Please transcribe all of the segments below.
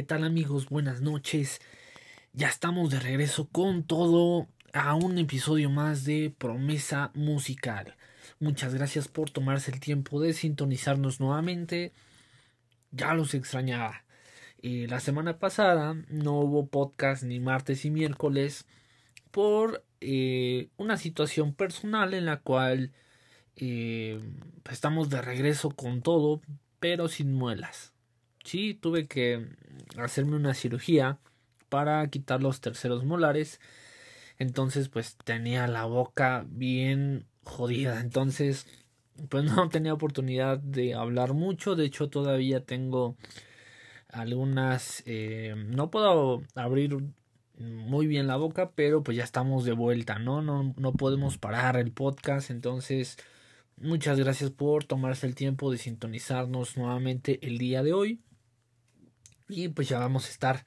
¿Qué tal amigos? Buenas noches. Ya estamos de regreso con todo a un episodio más de Promesa Musical. Muchas gracias por tomarse el tiempo de sintonizarnos nuevamente. Ya los extrañaba. Eh, la semana pasada no hubo podcast ni martes y miércoles por eh, una situación personal en la cual eh, estamos de regreso con todo, pero sin muelas. Sí, tuve que hacerme una cirugía para quitar los terceros molares. Entonces, pues tenía la boca bien jodida. Entonces, pues no tenía oportunidad de hablar mucho. De hecho, todavía tengo algunas... Eh, no puedo abrir muy bien la boca, pero pues ya estamos de vuelta, ¿no? No, no podemos parar el podcast. Entonces, muchas gracias por tomarse el tiempo de sintonizarnos nuevamente el día de hoy. Y pues ya vamos a estar,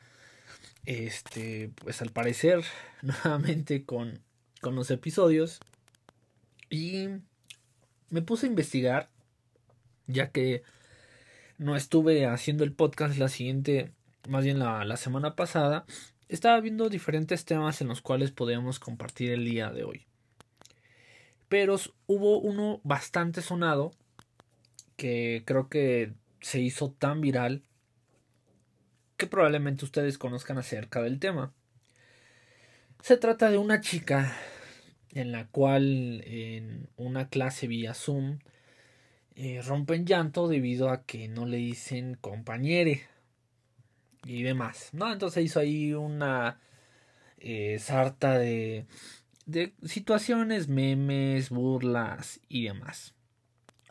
este, pues al parecer, nuevamente con, con los episodios. Y me puse a investigar, ya que no estuve haciendo el podcast la siguiente, más bien la, la semana pasada. Estaba viendo diferentes temas en los cuales podíamos compartir el día de hoy. Pero hubo uno bastante sonado que creo que se hizo tan viral que probablemente ustedes conozcan acerca del tema. Se trata de una chica en la cual en una clase vía Zoom eh, rompen llanto debido a que no le dicen compañere y demás, ¿no? Entonces hizo ahí una eh, sarta de, de situaciones, memes, burlas y demás.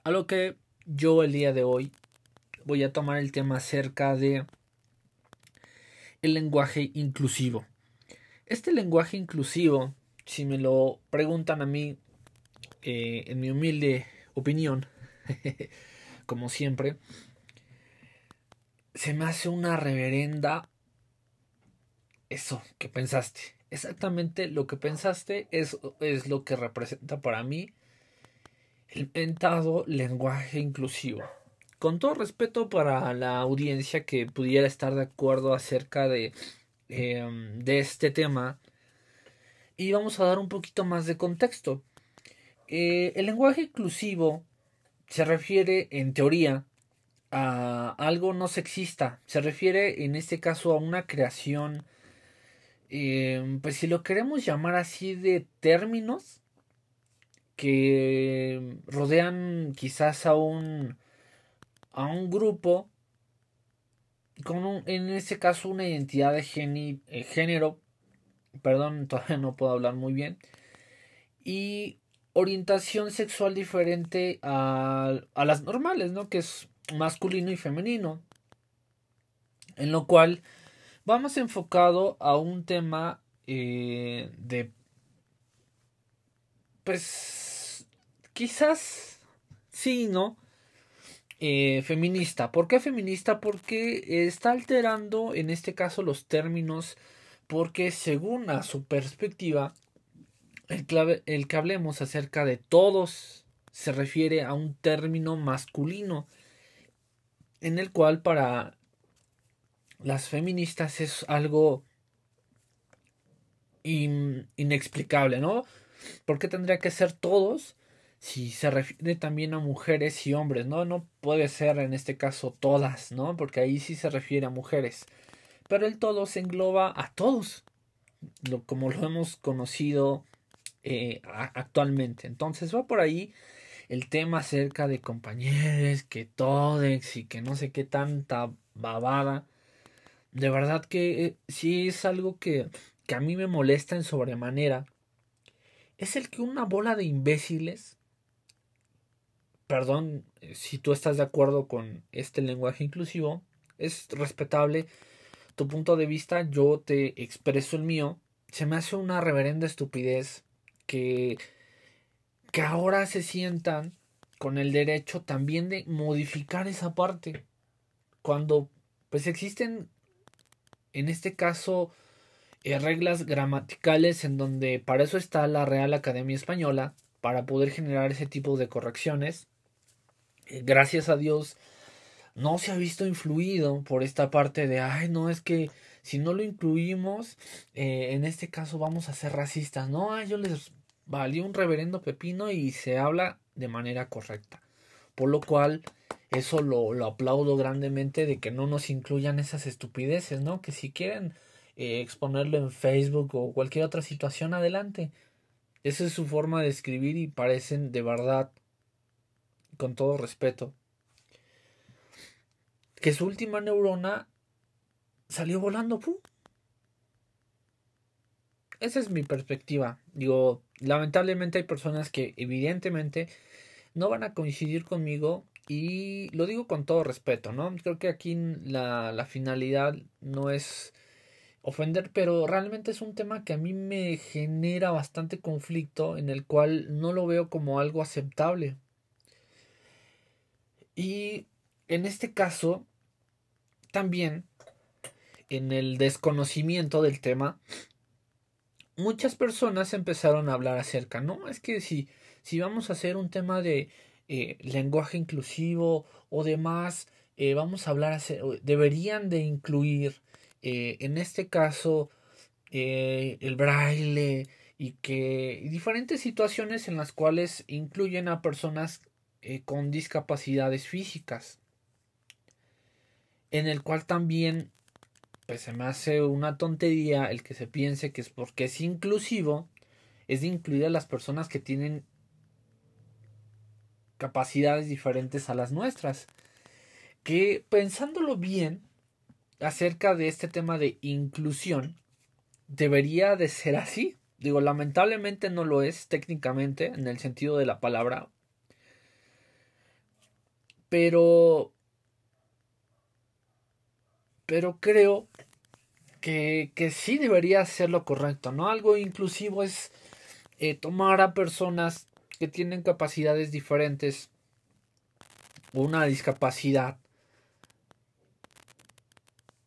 A lo que yo el día de hoy voy a tomar el tema acerca de el lenguaje inclusivo. Este lenguaje inclusivo, si me lo preguntan a mí, eh, en mi humilde opinión, como siempre, se me hace una reverenda eso que pensaste. Exactamente lo que pensaste es, es lo que representa para mí el inventado lenguaje inclusivo con todo respeto para la audiencia que pudiera estar de acuerdo acerca de, em, de este tema, y vamos a dar un poquito más de contexto. Eh, el lenguaje inclusivo se refiere, en teoría, a algo no sexista. Se refiere, en este caso, a una creación, em, pues si lo queremos llamar así, de términos que rodean quizás a un a un grupo con en este caso una identidad de eh, género, perdón, todavía no puedo hablar muy bien, y orientación sexual diferente a, a las normales, ¿no? Que es masculino y femenino. En lo cual vamos enfocado a un tema eh, de pues quizás sí, ¿no? Eh, feminista. ¿Por qué feminista? Porque está alterando en este caso los términos porque según a su perspectiva el, el que hablemos acerca de todos se refiere a un término masculino en el cual para las feministas es algo inexplicable, ¿no? ¿Por qué tendría que ser todos si se refiere también a mujeres y hombres, ¿no? No puede ser en este caso todas, ¿no? Porque ahí sí se refiere a mujeres. Pero el todo se engloba a todos, lo, como lo hemos conocido eh, actualmente. Entonces va por ahí el tema acerca de compañeros, que todex y que no sé qué tanta babada. De verdad que eh, sí es algo que, que a mí me molesta en sobremanera. Es el que una bola de imbéciles perdón eh, si tú estás de acuerdo con este lenguaje inclusivo, es respetable tu punto de vista, yo te expreso el mío. Se me hace una reverenda estupidez que, que ahora se sientan con el derecho también de modificar esa parte. Cuando pues existen en este caso eh, reglas gramaticales en donde para eso está la Real Academia Española, para poder generar ese tipo de correcciones. Gracias a Dios no se ha visto influido por esta parte de, ay, no, es que si no lo incluimos, eh, en este caso vamos a ser racistas. No, a ellos les valió un reverendo pepino y se habla de manera correcta. Por lo cual, eso lo, lo aplaudo grandemente de que no nos incluyan esas estupideces, ¿no? Que si quieren eh, exponerlo en Facebook o cualquier otra situación, adelante. Esa es su forma de escribir y parecen de verdad, con todo respeto, que su última neurona salió volando. ¡pum! Esa es mi perspectiva. Digo, lamentablemente hay personas que evidentemente no van a coincidir conmigo y lo digo con todo respeto, ¿no? Creo que aquí la, la finalidad no es ofender, pero realmente es un tema que a mí me genera bastante conflicto en el cual no lo veo como algo aceptable. Y en este caso, también, en el desconocimiento del tema, muchas personas empezaron a hablar acerca, no, es que si, si vamos a hacer un tema de eh, lenguaje inclusivo o demás, eh, vamos a hablar, deberían de incluir eh, en este caso el braille y que diferentes situaciones en las cuales incluyen a personas eh, con discapacidades físicas en el cual también pues se me hace una tontería el que se piense que es porque es inclusivo es de incluir a las personas que tienen capacidades diferentes a las nuestras que pensándolo bien acerca de este tema de inclusión debería de ser así. Digo, lamentablemente no lo es técnicamente en el sentido de la palabra. Pero... Pero creo que, que sí debería ser lo correcto, ¿no? Algo inclusivo es eh, tomar a personas que tienen capacidades diferentes, una discapacidad,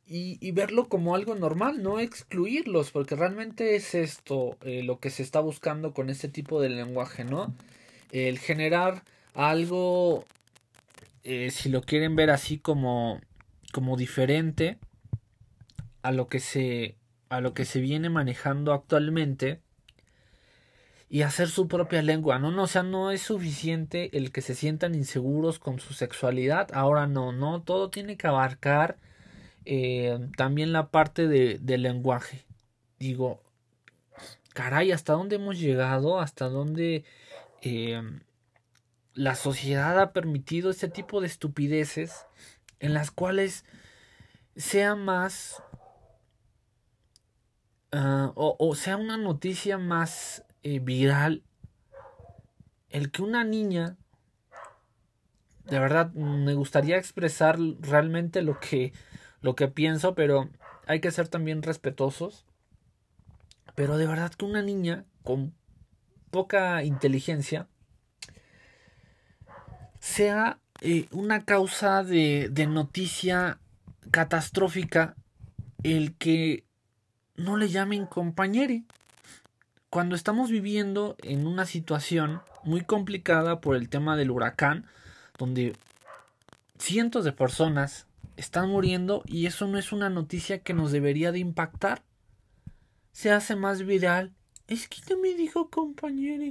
y, verlo como algo normal, no excluirlos, porque realmente es esto eh, lo que se está buscando con este tipo de lenguaje, ¿no? El generar algo, eh, si lo quieren ver así como, como diferente a lo que se a lo que se viene manejando actualmente y hacer su propia lengua, no, no, o sea, no es suficiente el que se sientan inseguros con su sexualidad, ahora no, no, todo tiene que abarcar eh, también la parte de, del lenguaje. Digo, caray, ¿hasta dónde hemos llegado? ¿Hasta dónde eh, la sociedad ha permitido este tipo de estupideces en las cuales sea más ah, o, sea una noticia más eh, viral el que una niña de verdad me gustaría expresar realmente lo que lo que pienso, pero hay que ser también respetuosos. Pero de verdad que una niña con poca inteligencia sea eh, una causa de, de noticia catastrófica el que no le llamen compañere. Cuando estamos viviendo en una situación muy complicada por el tema del huracán, donde cientos de personas están muriendo y eso no es una noticia que nos debería de impactar. Se hace más viral. Es que no me dijo compañero.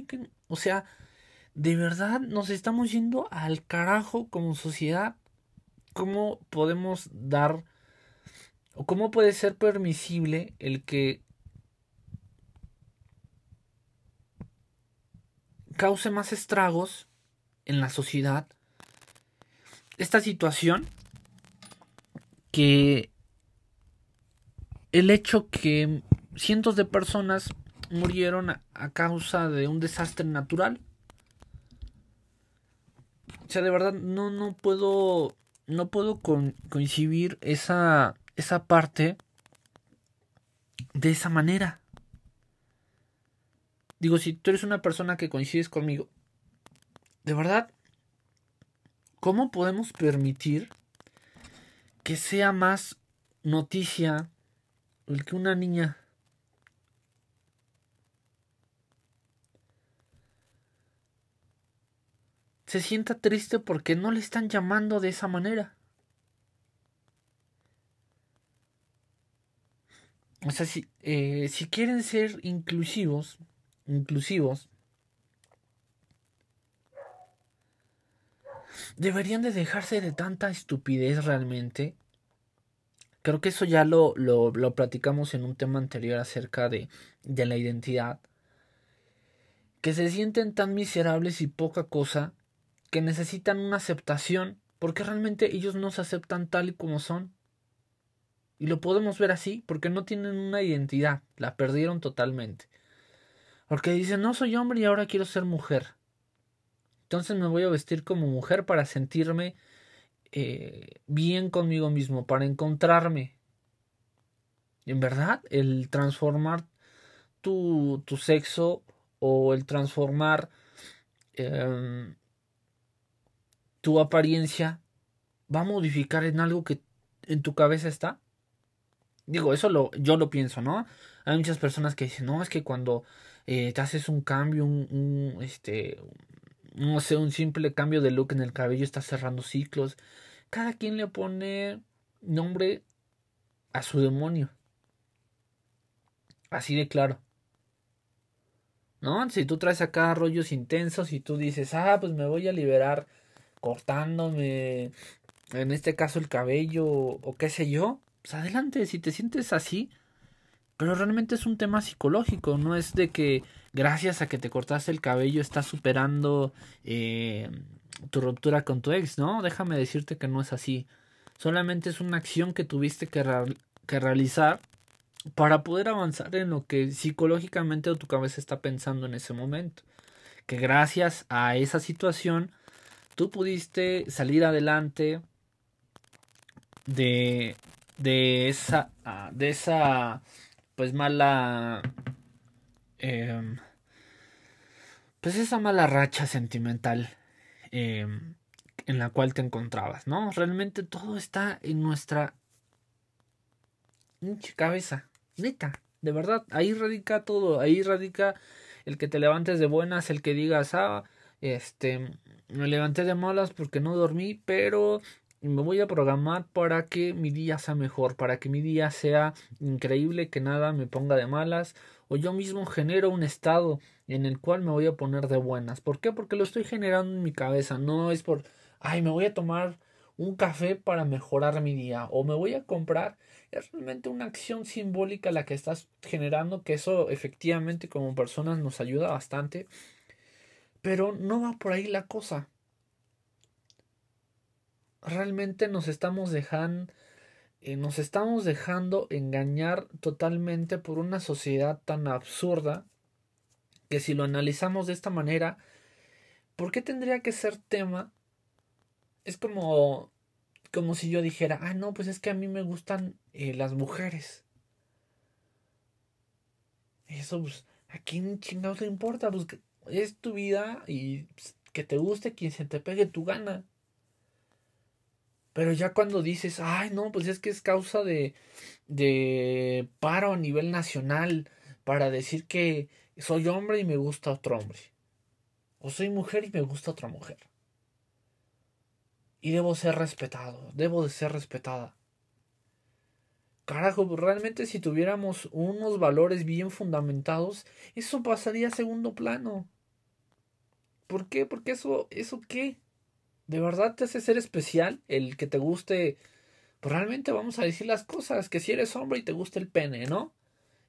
O sea, de verdad nos estamos yendo al carajo como sociedad. ¿Cómo podemos dar... o cómo puede ser permisible el que cause más estragos en la sociedad esta situación que el hecho que cientos de personas murieron a, causa de un desastre natural. O sea, de verdad no, no puedo no puedo coincidir esa esa parte de esa manera. Digo, si tú eres una persona que coincides conmigo, de verdad, ¿cómo podemos permitir que sea más noticia el que una niña se sienta triste porque no le están llamando de esa manera. O sea, si, eh, si quieren ser inclusivos, inclusivos, deberían de dejarse de tanta estupidez realmente. Creo que eso ya lo, lo, lo platicamos en un tema anterior acerca de, de la identidad que se sienten tan miserables y poca cosa que necesitan una aceptación porque realmente ellos no se aceptan tal y como son. Y lo podemos ver así porque no tienen una identidad, la perdieron totalmente. Porque dicen, no soy hombre y ahora quiero ser mujer. Entonces me voy a vestir como mujer para sentirme eh, bien conmigo mismo, para encontrarme. En verdad, el transformar tu, tu sexo o el transformar em, tu apariencia va a modificar en algo que en tu cabeza está. Digo, eso lo, yo lo pienso, ¿no? Hay muchas personas que dicen, no, es que cuando eh, te haces un cambio, un, este, no sé, un simple cambio de look en el cabello está cerrando ciclos. Cada quien le pone nombre a su demonio. Así de claro. ¿No? Si tú traes acá rollos intensos y tú dices, ah, pues me voy a liberar cortándome, en este caso el cabello o qué sé yo, pues adelante, si te sientes así, pero realmente es un tema psicológico, no es de que gracias a que te cortaste el cabello estás superando eh, tu ruptura con tu ex, ¿no? Déjame decirte que no es así. Solamente es una acción que tuviste que, que realizar para poder avanzar en lo que psicológicamente tu cabeza está pensando en ese momento. Que gracias a esa situación tú pudiste salir adelante de, de esa, ah, de esa pues mala em, pues esa mala racha sentimental em, en la cual te encontrabas, ¿no? Realmente todo está en nuestra cabeza, neta, de verdad, ahí radica todo, ahí radica el que te levantes de buenas, el que digas, ah, este, me levanté de malas porque no dormí, pero me voy a programar para que mi día sea mejor, para que mi día sea increíble, que nada me ponga de malas, o yo mismo genero un estado en el cual me voy a poner de buenas. ¿Por qué? Porque lo estoy generando en mi cabeza, no es por, ay, me voy a tomar un café para mejorar mi día, o me voy a comprar, es realmente una acción simbólica la que estás generando, que eso efectivamente como personas nos ayuda bastante, pero no va por ahí la cosa realmente nos estamos dejando eh, nos estamos dejando engañar totalmente por una sociedad tan absurda que si lo analizamos de esta manera, ¿por qué tendría que ser tema? Es como como si yo dijera, ah, no, pues es que a mí me gustan eh, las mujeres. Eso, pues, ¿a quién chingados le importa? Pues es tu vida y pues, que te guste quien se te pegue tu gana. Pero ya cuando dices, ay, no, pues es que es causa de, de paro a nivel nacional para decir que soy hombre y me gusta otro hombre. O soy mujer y me gusta otra mujer. Y debo ser respetado, debo de ser respetada. Carajo, realmente si tuviéramos unos valores bien fundamentados, eso pasaría a segundo plano. ¿Por qué? Porque eso, ¿eso qué? ¿De verdad te hace ser especial el que te guste? Pues realmente vamos a decir las cosas, que si eres hombre y te gusta el pene, ¿no?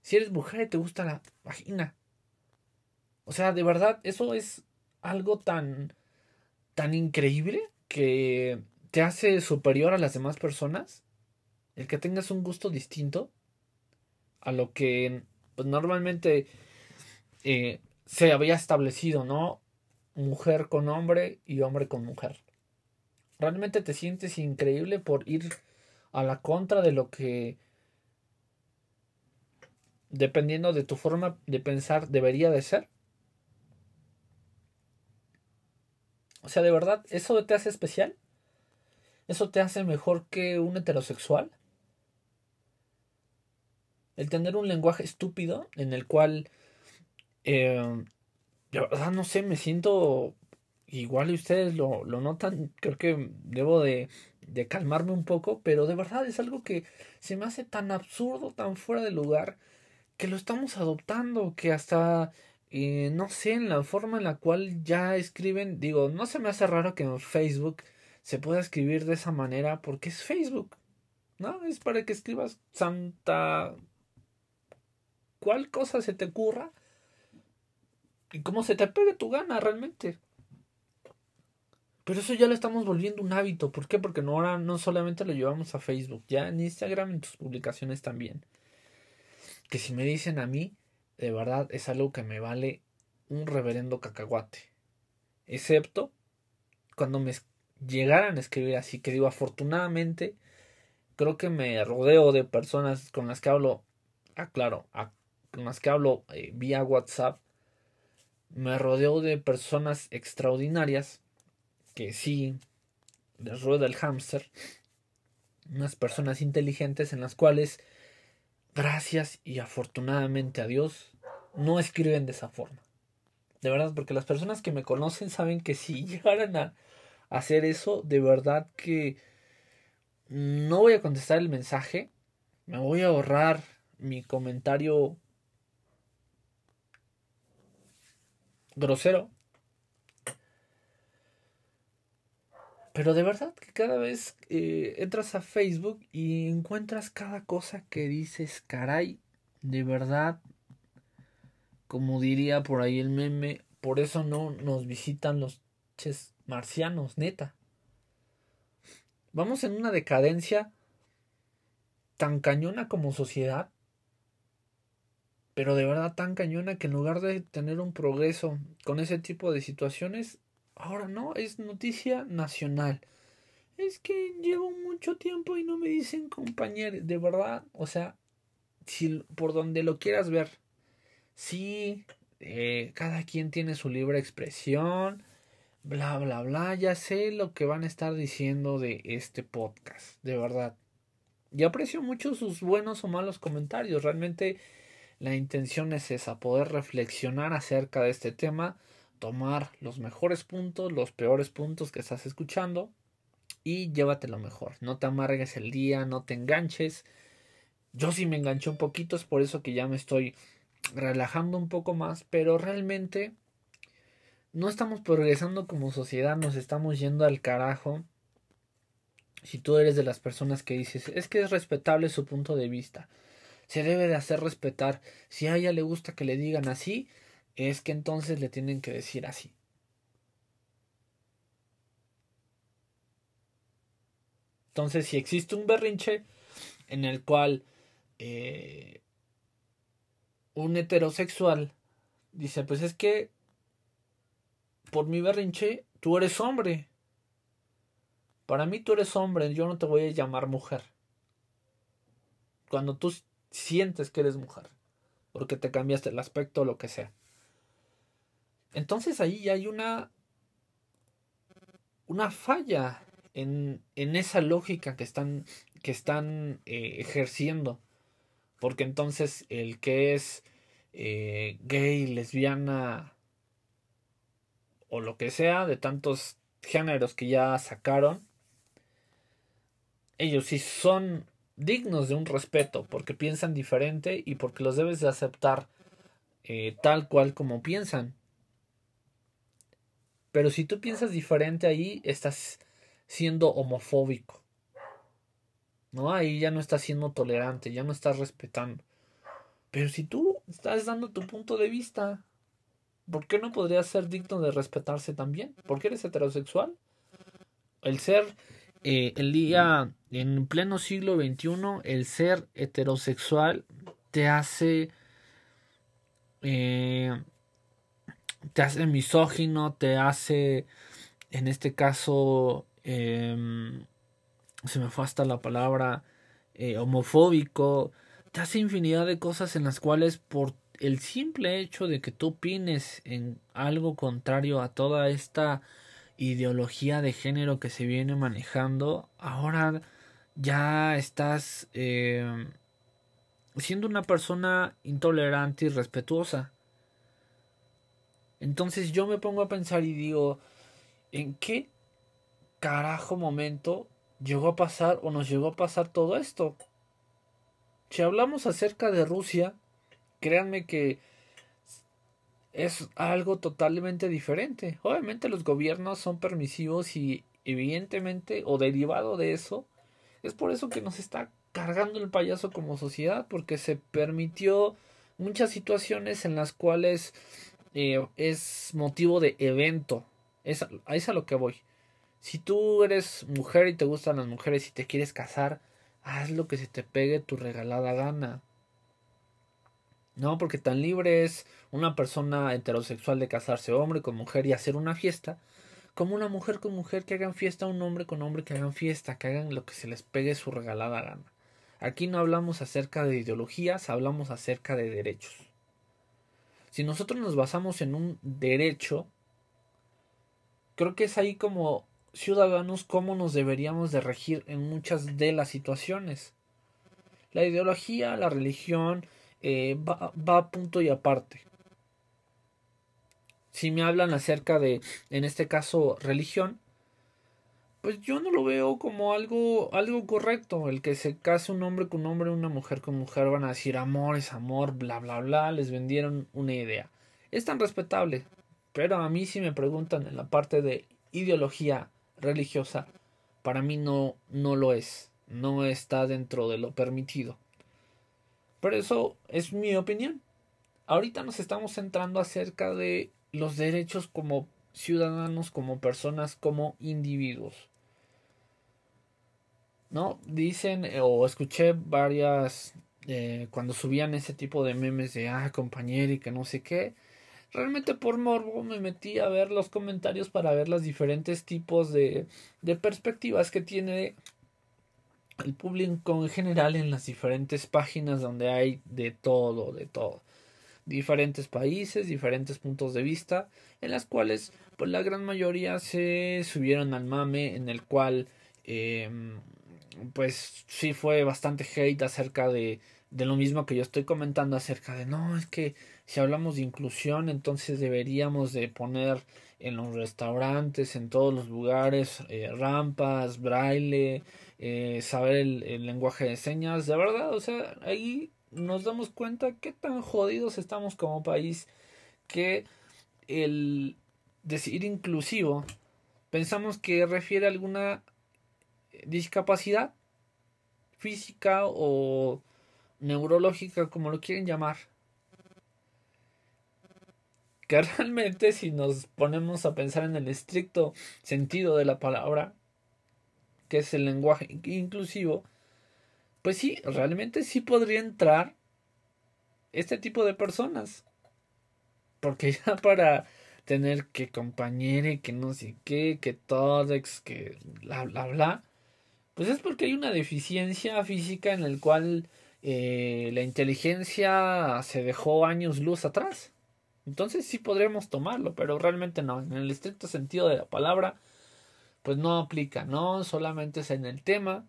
Si eres mujer y te gusta la vagina. O sea, de verdad, eso es algo tan, tan increíble que te hace superior a las demás personas. El que tengas un gusto distinto a lo que pues, normalmente eh, se había establecido, ¿no? Mujer con hombre y hombre con mujer realmente te sientes increíble por ir a la contra de lo que dependiendo de tu forma de pensar debería de ser. O sea, de verdad, ¿eso te hace especial? ¿Eso te hace mejor que un heterosexual? El tener un lenguaje estúpido en el cual, eh, de verdad, no sé, me siento igual ustedes lo, lo notan, creo que debo de, de calmarme un poco, pero de verdad es algo que se me hace tan absurdo, tan fuera de lugar, que lo estamos adoptando, que hasta, eh, no sé, en la forma en la cual ya escriben, digo, no se me hace raro que en Facebook se pueda escribir de esa manera, porque es Facebook, ¿no? Es para que escribas Santa... ¿Cuál cosa se te ocurra? Y cómo se te pegue tu gana realmente. Pero eso ya lo estamos volviendo un hábito. ¿Por qué? Porque no, ahora no solamente lo llevamos a Facebook, ya en Instagram, en tus publicaciones también. Que si me dicen a mí, de verdad es algo que me vale un reverendo cacahuate. Excepto cuando me llegaran a escribir así, que digo, afortunadamente, creo que me rodeo de personas con las que hablo, ah, claro, con las que hablo eh, vía WhatsApp, me rodeo de personas extraordinarias que sí les rueda el hámster, unas personas inteligentes en las cuales, gracias y afortunadamente a Dios, no escriben de esa forma. De verdad, porque las personas que me conocen saben que si llegaran a hacer eso, de verdad que no voy a contestar el mensaje, me voy a ahorrar mi comentario grosero. Pero de verdad que cada vez eh, entras a Facebook y encuentras cada cosa que dices, caray, de verdad, como diría por ahí el meme, por eso no nos visitan los ches marcianos, neta. Vamos en una decadencia tan cañona como sociedad, pero de verdad tan cañona que en lugar de tener un progreso con ese tipo de situaciones, Ahora no, es noticia nacional. Es que llevo mucho tiempo y no me dicen compañero, de verdad, o sea, si por donde lo quieras ver, sí, eh, cada quien tiene su libre expresión, bla, bla, bla, ya sé lo que van a estar diciendo de este podcast, de verdad. Y aprecio mucho sus buenos o malos comentarios, realmente la intención es esa, poder reflexionar acerca de este tema tomar los mejores puntos, los peores puntos que estás escuchando y llévate lo mejor. No te amargues el día, no te enganches. Yo sí me enganché un poquito, es por eso que ya me estoy relajando un poco más, pero realmente no estamos progresando como sociedad, nos estamos yendo al carajo. Si tú eres de las personas que dices, es que es respetable su punto de vista, se debe de hacer respetar. Si a ella le gusta que le digan así, es que entonces le tienen que decir así. Entonces, si existe un berrinche en el cual eh, un heterosexual dice, pues es que por mi berrinche tú eres hombre. Para mí tú eres hombre, yo no te voy a llamar mujer. Cuando tú sientes que eres mujer, porque te cambiaste el aspecto o lo que sea. Entonces ahí ya hay una, una falla en, en esa lógica que están, que están eh, ejerciendo. Porque entonces el que es eh, gay, lesbiana o lo que sea, de tantos géneros que ya sacaron, ellos sí son dignos de un respeto porque piensan diferente y porque los debes de aceptar eh, tal cual como piensan. Pero si tú piensas diferente ahí, estás siendo homofóbico. ¿No? Ahí ya no estás siendo tolerante, ya no estás respetando. Pero si tú estás dando tu punto de vista, ¿por qué no podría ser digno de respetarse también? ¿Por qué eres heterosexual? El ser, eh, el día, en pleno siglo XXI, el ser heterosexual te hace eh, te hace misógino, te hace, en este caso, em, se me fue hasta la palabra, eh, homofóbico, te hace infinidad de cosas en las cuales por el simple hecho de que tú opines en algo contrario a toda esta ideología de género que se viene manejando, ahora ya estás em, siendo una persona intolerante y respetuosa. Entonces yo me pongo a pensar y digo, ¿En qué carajo momento llegó a pasar o nos llegó a pasar todo esto? Si hablamos acerca de Rusia, créanme que es algo totalmente diferente. Obviamente los gobiernos son permisivos y evidentemente o derivado de eso, es por eso que nos está cargando el payaso como sociedad, porque se permitió muchas situaciones en las cuales eh, es motivo de evento. Es, es a lo que voy. Si tú eres mujer y te gustan las mujeres y te quieres casar, haz lo que se te pegue tu regalada gana. No, porque tan libre es una persona heterosexual de casarse hombre con mujer y hacer una fiesta, como una mujer con mujer que hagan fiesta, un hombre con hombre que hagan fiesta, que hagan lo que se les pegue su regalada gana. Aquí no hablamos acerca de ideologías, hablamos acerca de derechos. Si nosotros nos basamos en un derecho, creo que es ahí como ciudadanos cómo nos deberíamos de regir en muchas de las situaciones. La ideología, la religión, eh, va, va a punto y aparte. Si me hablan acerca de, en este caso, religión, pues yo no lo veo como algo, algo correcto. El que se case un hombre con hombre, una mujer con mujer, van a decir amor es amor, bla, bla, bla, les vendieron una idea. Es tan respetable, pero a mí si me preguntan en la parte de ideología religiosa, para mí no, no lo es, no está dentro de lo permitido. Pero eso es mi opinión. Ahorita nos estamos centrando acerca de los derechos como ciudadanos, como personas, como individuos. ¿No? Dicen, eh, o escuché varias, eh, cuando subían ese tipo de memes de, ah, compañero y que no sé qué, realmente por morbo me metí a ver los comentarios para ver los diferentes tipos de, de perspectivas que tiene el público en general en las diferentes páginas donde hay de todo, de todo. Diferentes países, diferentes puntos de vista, en las cuales pues la gran mayoría se subieron al mame, en el cual eh, pues sí fue bastante hate acerca de, de lo mismo que yo estoy comentando acerca de no, es que si hablamos de inclusión, entonces deberíamos de poner en los restaurantes, en todos los lugares, eh, rampas, braille, eh, saber el, lenguaje de señas. De verdad, o sea, ahí nos damos cuenta qué tan jodidos estamos como país que el decir inclusivo pensamos que refiere a alguna discapacidad física o neurológica, como lo quieren llamar que realmente si nos ponemos a pensar en el estricto sentido de la palabra, que es el lenguaje inclusivo, pues sí, realmente sí podría entrar este tipo de personas. Porque ya para tener que compañere, que no sé qué, que todex, que bla bla bla, pues es porque hay una deficiencia física en el cual eh, la inteligencia se dejó años luz atrás. Entonces sí podremos tomarlo, pero realmente no. En el estricto sentido de la palabra, pues no aplica, ¿no? Solamente es en el tema,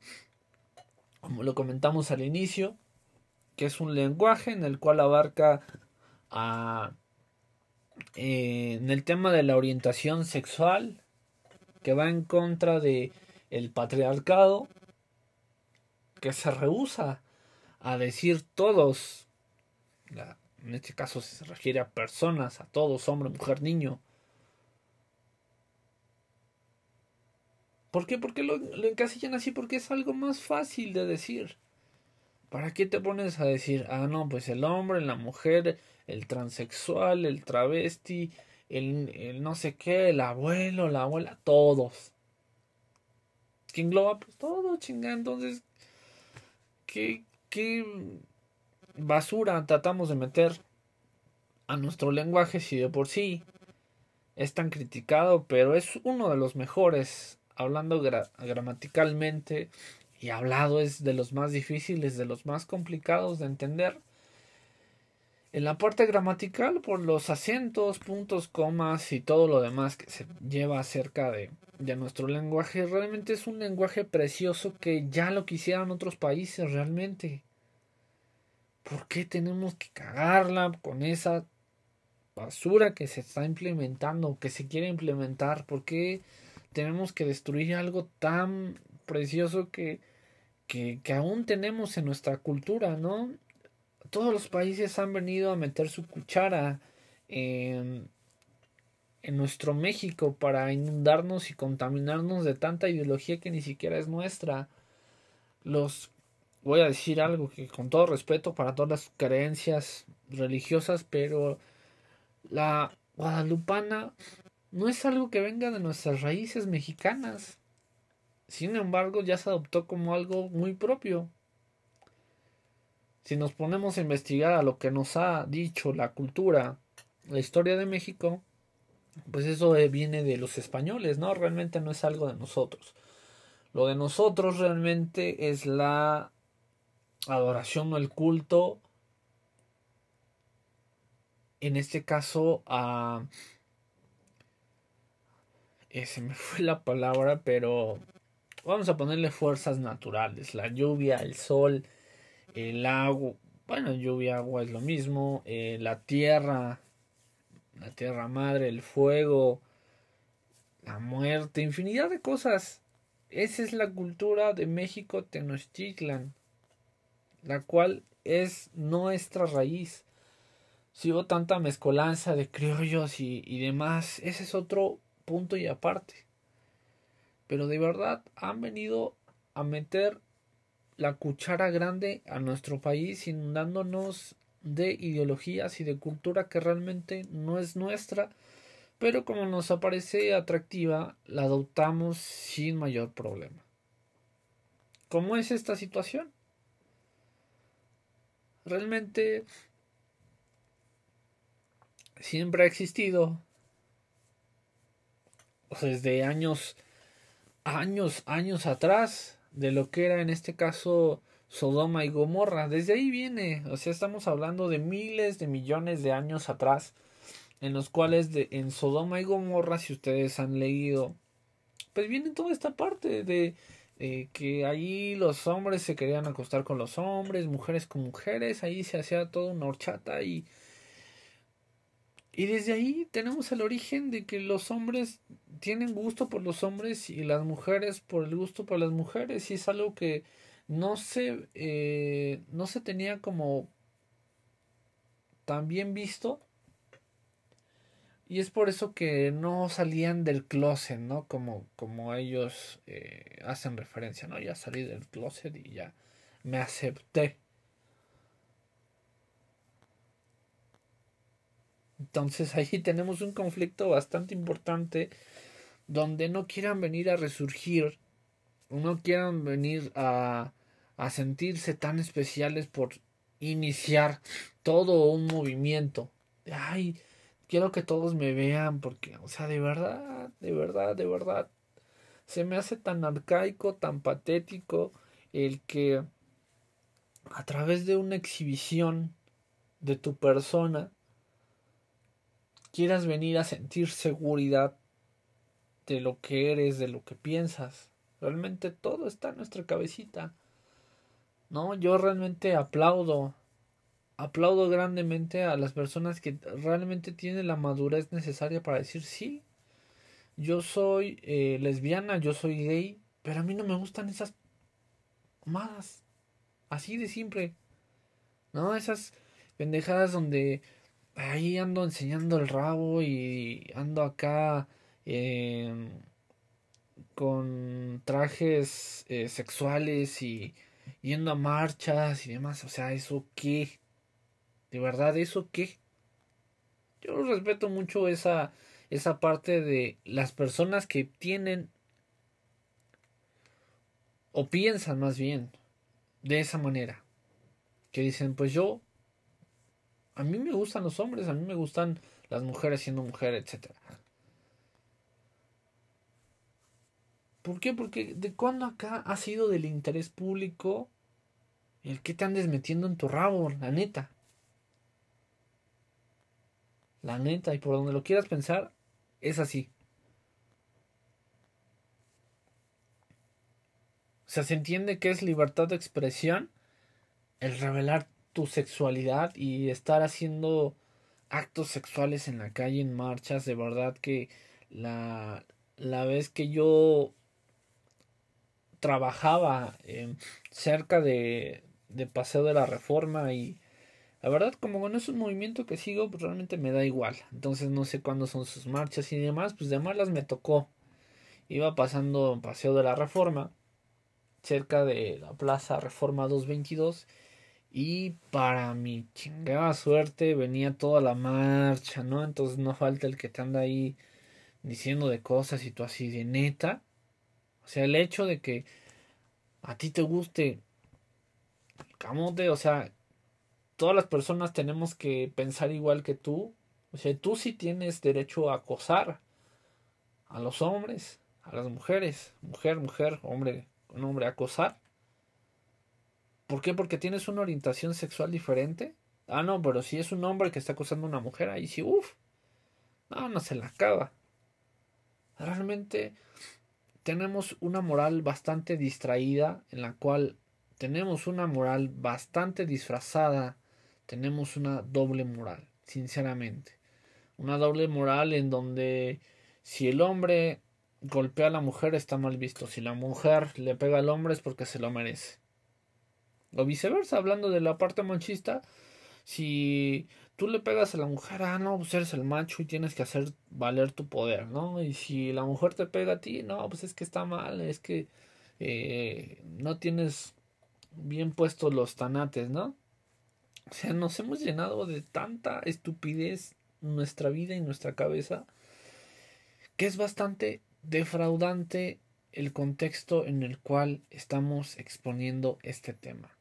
como lo comentamos al inicio, que es un lenguaje en el cual abarca a, eh, en el tema de la orientación sexual, que va en contra de el patriarcado, que se rehúsa a decir todos en este caso se refiere a personas, a todos, hombre, mujer, niño. ¿Por qué? Porque lo, lo encasillan así? Porque es algo más fácil de decir. ¿Para qué te pones a decir, ah, no, pues el hombre, la mujer, el transexual, el travesti, el, no sé qué, el abuelo, la abuela, todos? ¿Qué engloba? Pues todo, chinga. Entonces, ¿qué, qué basura tratamos de meter a nuestro lenguaje si de por sí es tan criticado, pero es uno de los mejores, hablando gramaticalmente y hablado es de los más difíciles, de los más complicados de entender. En la parte gramatical, por los acentos, puntos, comas y todo lo demás que se lleva acerca de, de nuestro lenguaje, realmente es un lenguaje precioso que ya lo quisieran otros países realmente. ¿Por qué tenemos que cagarla con esa basura que se está implementando, que se quiere implementar, ¿por qué tenemos que destruir algo tan precioso que, que, aún tenemos en nuestra cultura, ¿no? Todos los países han venido a meter su cuchara en, en nuestro México para inundarnos y contaminarnos de tanta ideología que ni siquiera es nuestra. Los voy a decir algo que con todo respeto para todas las creencias religiosas, pero la guadalupana no es algo que venga de nuestras raíces mexicanas. Sin embargo, ya se adoptó como algo muy propio. Si nos ponemos a investigar a lo que nos ha dicho la cultura, la historia de México, pues eso viene de los españoles, ¿no? Realmente no es algo de nosotros. Lo de nosotros realmente es la adoración o el culto, en este caso a... Eh, se me fue la palabra, pero vamos a ponerle fuerzas naturales, la lluvia, el sol, el agua, bueno, lluvia, agua es lo mismo, eh, la tierra, la tierra madre, el fuego, la muerte, infinidad de cosas. Esa es la cultura de México Tenochtitlan, la cual es nuestra raíz. Si hubo tanta mezcolanza de criollos y, y demás, ese es otro punto y aparte pero de verdad han venido a meter la cuchara grande a nuestro país inundándonos de ideologías y de cultura que realmente no es nuestra, pero como nos aparece atractiva, la adoptamos sin mayor problema. ¿Cómo es esta situación? Realmente siempre ha existido desde años años, años atrás de lo que era en este caso Sodoma y Gomorra. Desde ahí viene, o sea, estamos hablando de miles de millones de años atrás, en los cuales de, en Sodoma y Gomorra, si ustedes han leído, pues viene toda esta parte de que ahí los hombres se querían acostar con los hombres, mujeres con mujeres, ahí se hacía toda una horchata y y desde ahí tenemos el origen de que los hombres tienen gusto por los hombres y las mujeres por el gusto por las mujeres. Y es algo que no se, eh, no se tenía como tan bien visto. Y es por eso que no salían del closet, ¿no? Como, como ellos eh, hacen referencia, ¿no? Ya salí del closet y ya me acepté. Entonces ahí tenemos un conflicto bastante importante donde no quieran venir a resurgir, no quieran venir a, a sentirse tan especiales por iniciar todo un movimiento. Ay, quiero que todos me vean porque, o sea, de verdad, de verdad, de verdad, se me hace tan arcaico, tan patético el que a través de una exhibición de tu persona quieras venir a sentir seguridad de lo que eres, de lo que piensas. Realmente todo está en nuestra cabecita. No, yo realmente aplaudo, aplaudo grandemente a las personas que realmente tienen la madurez necesaria para decir sí, yo soy eh, lesbiana, yo soy gay, pero a mí no me gustan esas más así de simple, no, esas pendejadas donde ahí ando enseñando el rabo y ando acá em, con trajes eh, sexuales y yendo a marchas y demás. O sea, ¿eso qué? ¿De verdad eso qué? Yo respeto mucho esa, esa parte de las personas que tienen o piensan más bien de esa manera. Que dicen, pues yo a mí me gustan los hombres, a mí me gustan las mujeres siendo mujeres, etc. ¿Por qué? Porque de cuándo acá ha sido del interés público el que te andes metiendo en tu rabo, la neta. La neta, y por donde lo quieras pensar, es así. O sea, se entiende que es libertad de expresión el revelar tu sexualidad y estar haciendo actos sexuales en la calle, en marchas, de verdad que la, la vez que yo trabajaba cerca de, de Paseo de la Reforma y la verdad como no es un movimiento que sigo pues realmente me da igual. Entonces no sé cuándo son sus marchas y demás pues de malas me tocó. Iba pasando Paseo de la Reforma cerca de la Plaza Reforma 222 y para mi chingada suerte venía toda la marcha, ¿no? Entonces no falta el que te anda ahí diciendo de cosas y tú así de neta. O sea, el hecho de que a ti te guste el camote, o sea, todas las personas tenemos que pensar igual que tú. O sea, tú sí tienes derecho a acosar a los hombres, a las mujeres, mujer, mujer, hombre, un hombre, acosar. ¿Por qué? Porque tienes una orientación sexual diferente. Ah, no, pero si es un hombre que está acosando a una mujer, ahí sí, uff. No, no se la acaba. Realmente tenemos una moral bastante distraída, en la cual tenemos una moral bastante disfrazada, tenemos una doble moral, sinceramente. Una doble moral en donde si el hombre golpea a la mujer está mal visto, si la mujer le pega al hombre es porque se lo merece. O viceversa, hablando de la parte machista, si tú le pegas a la mujer, ah, no, pues eres el macho y tienes que hacer valer tu poder, ¿no? Y si la mujer te pega a ti, no, pues es que está mal, es que eh, no tienes bien puestos los tanates, ¿no? O sea, nos hemos llenado de tanta estupidez nuestra vida y nuestra cabeza que es bastante defraudante el contexto en el cual estamos exponiendo este tema.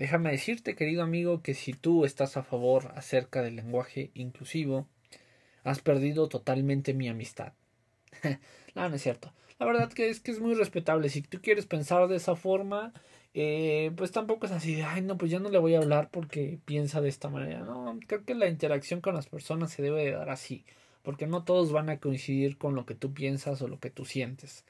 Déjame decirte, querido amigo, que si tú estás a favor acerca del lenguaje inclusivo, has perdido totalmente mi amistad. no, no es cierto. La verdad que es que es muy respetable. Si tú quieres pensar de esa forma, eh, pues tampoco es así de, ay, no, pues ya no le voy a hablar porque piensa de esta manera. No, creo que la interacción con las personas se debe de dar así, porque no todos van a coincidir con lo que tú piensas o lo que tú sientes.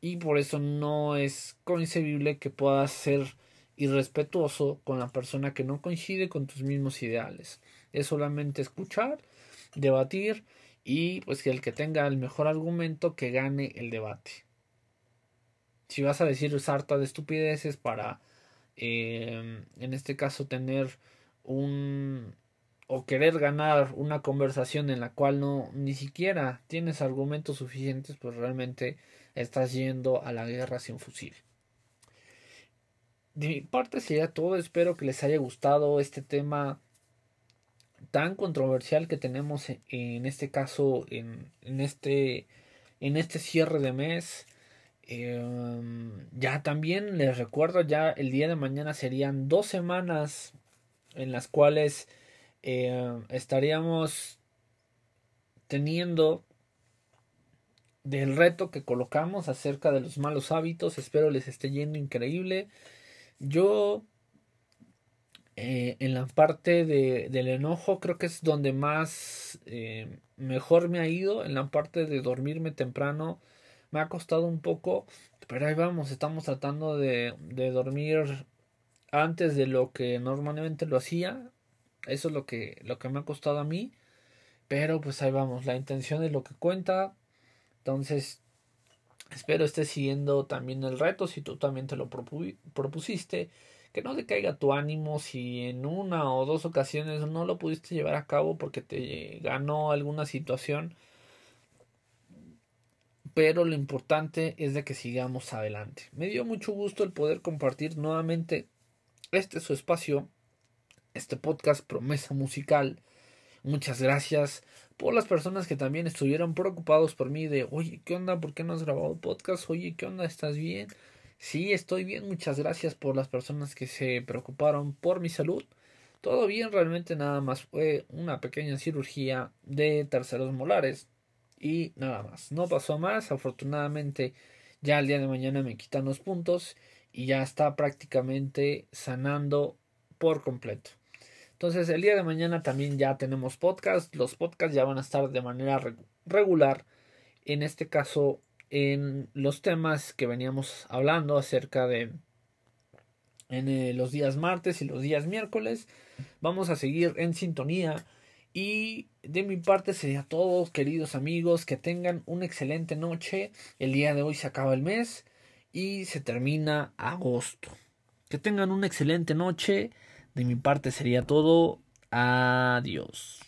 Y por eso no es concebible que puedas ser irrespetuoso con la persona que no coincide con tus mismos ideales. Es solamente escuchar, debatir y pues que el que tenga el mejor argumento que gane el debate. Si vas a decir sarta de estupideces para, eh, en este caso, tener un o querer ganar una conversación en la cual no ni siquiera tienes argumentos suficientes, pues realmente estás yendo a la guerra sin fusil. De mi parte sería todo. Espero que les haya gustado este tema tan controversial que tenemos en este caso, en, en este, en este cierre de mes. Em, ya también les recuerdo, ya el día de mañana serían dos semanas en las cuales em, estaríamos teniendo del reto que colocamos acerca de los malos hábitos. Espero les esté yendo increíble. Yo eh, en la parte de, del enojo creo que es donde más eh, mejor me ha ido. En la parte de dormirme temprano me ha costado un poco. Pero ahí vamos, estamos tratando de, de dormir antes de lo que normalmente lo hacía. Eso es lo que, lo que me ha costado a mí. Pero pues ahí vamos, la intención es lo que cuenta. Entonces Espero estés siguiendo también el reto si tú también te lo propusiste. Que no decaiga tu ánimo si en una o dos ocasiones no lo pudiste llevar a cabo porque te ganó alguna situación. Pero lo importante es de que sigamos adelante. Me dio mucho gusto el poder compartir nuevamente este su espacio, este podcast Promesa Musical. Muchas gracias por las personas que también estuvieron preocupados por mí de, oye, ¿qué onda? ¿Por qué no has grabado podcast? Oye, ¿qué onda? ¿Estás bien? Sí, estoy bien. Muchas gracias por las personas que se preocuparon por mi salud. Todo bien, realmente nada más fue una pequeña cirugía de terceros molares y nada más. No pasó más. Afortunadamente ya el día de mañana me quitan los puntos y ya está prácticamente sanando por completo. Entonces el día de mañana también ya tenemos podcast. Los podcasts ya van a estar de manera regular. En este caso en los temas que veníamos hablando acerca de en eh, los días martes y los días miércoles. Vamos a seguir en sintonía. Y de mi parte sería todo, queridos amigos, que tengan una excelente noche. El día de hoy se acaba el mes y se termina agosto. Que tengan una excelente noche. De mi parte sería todo. Adiós.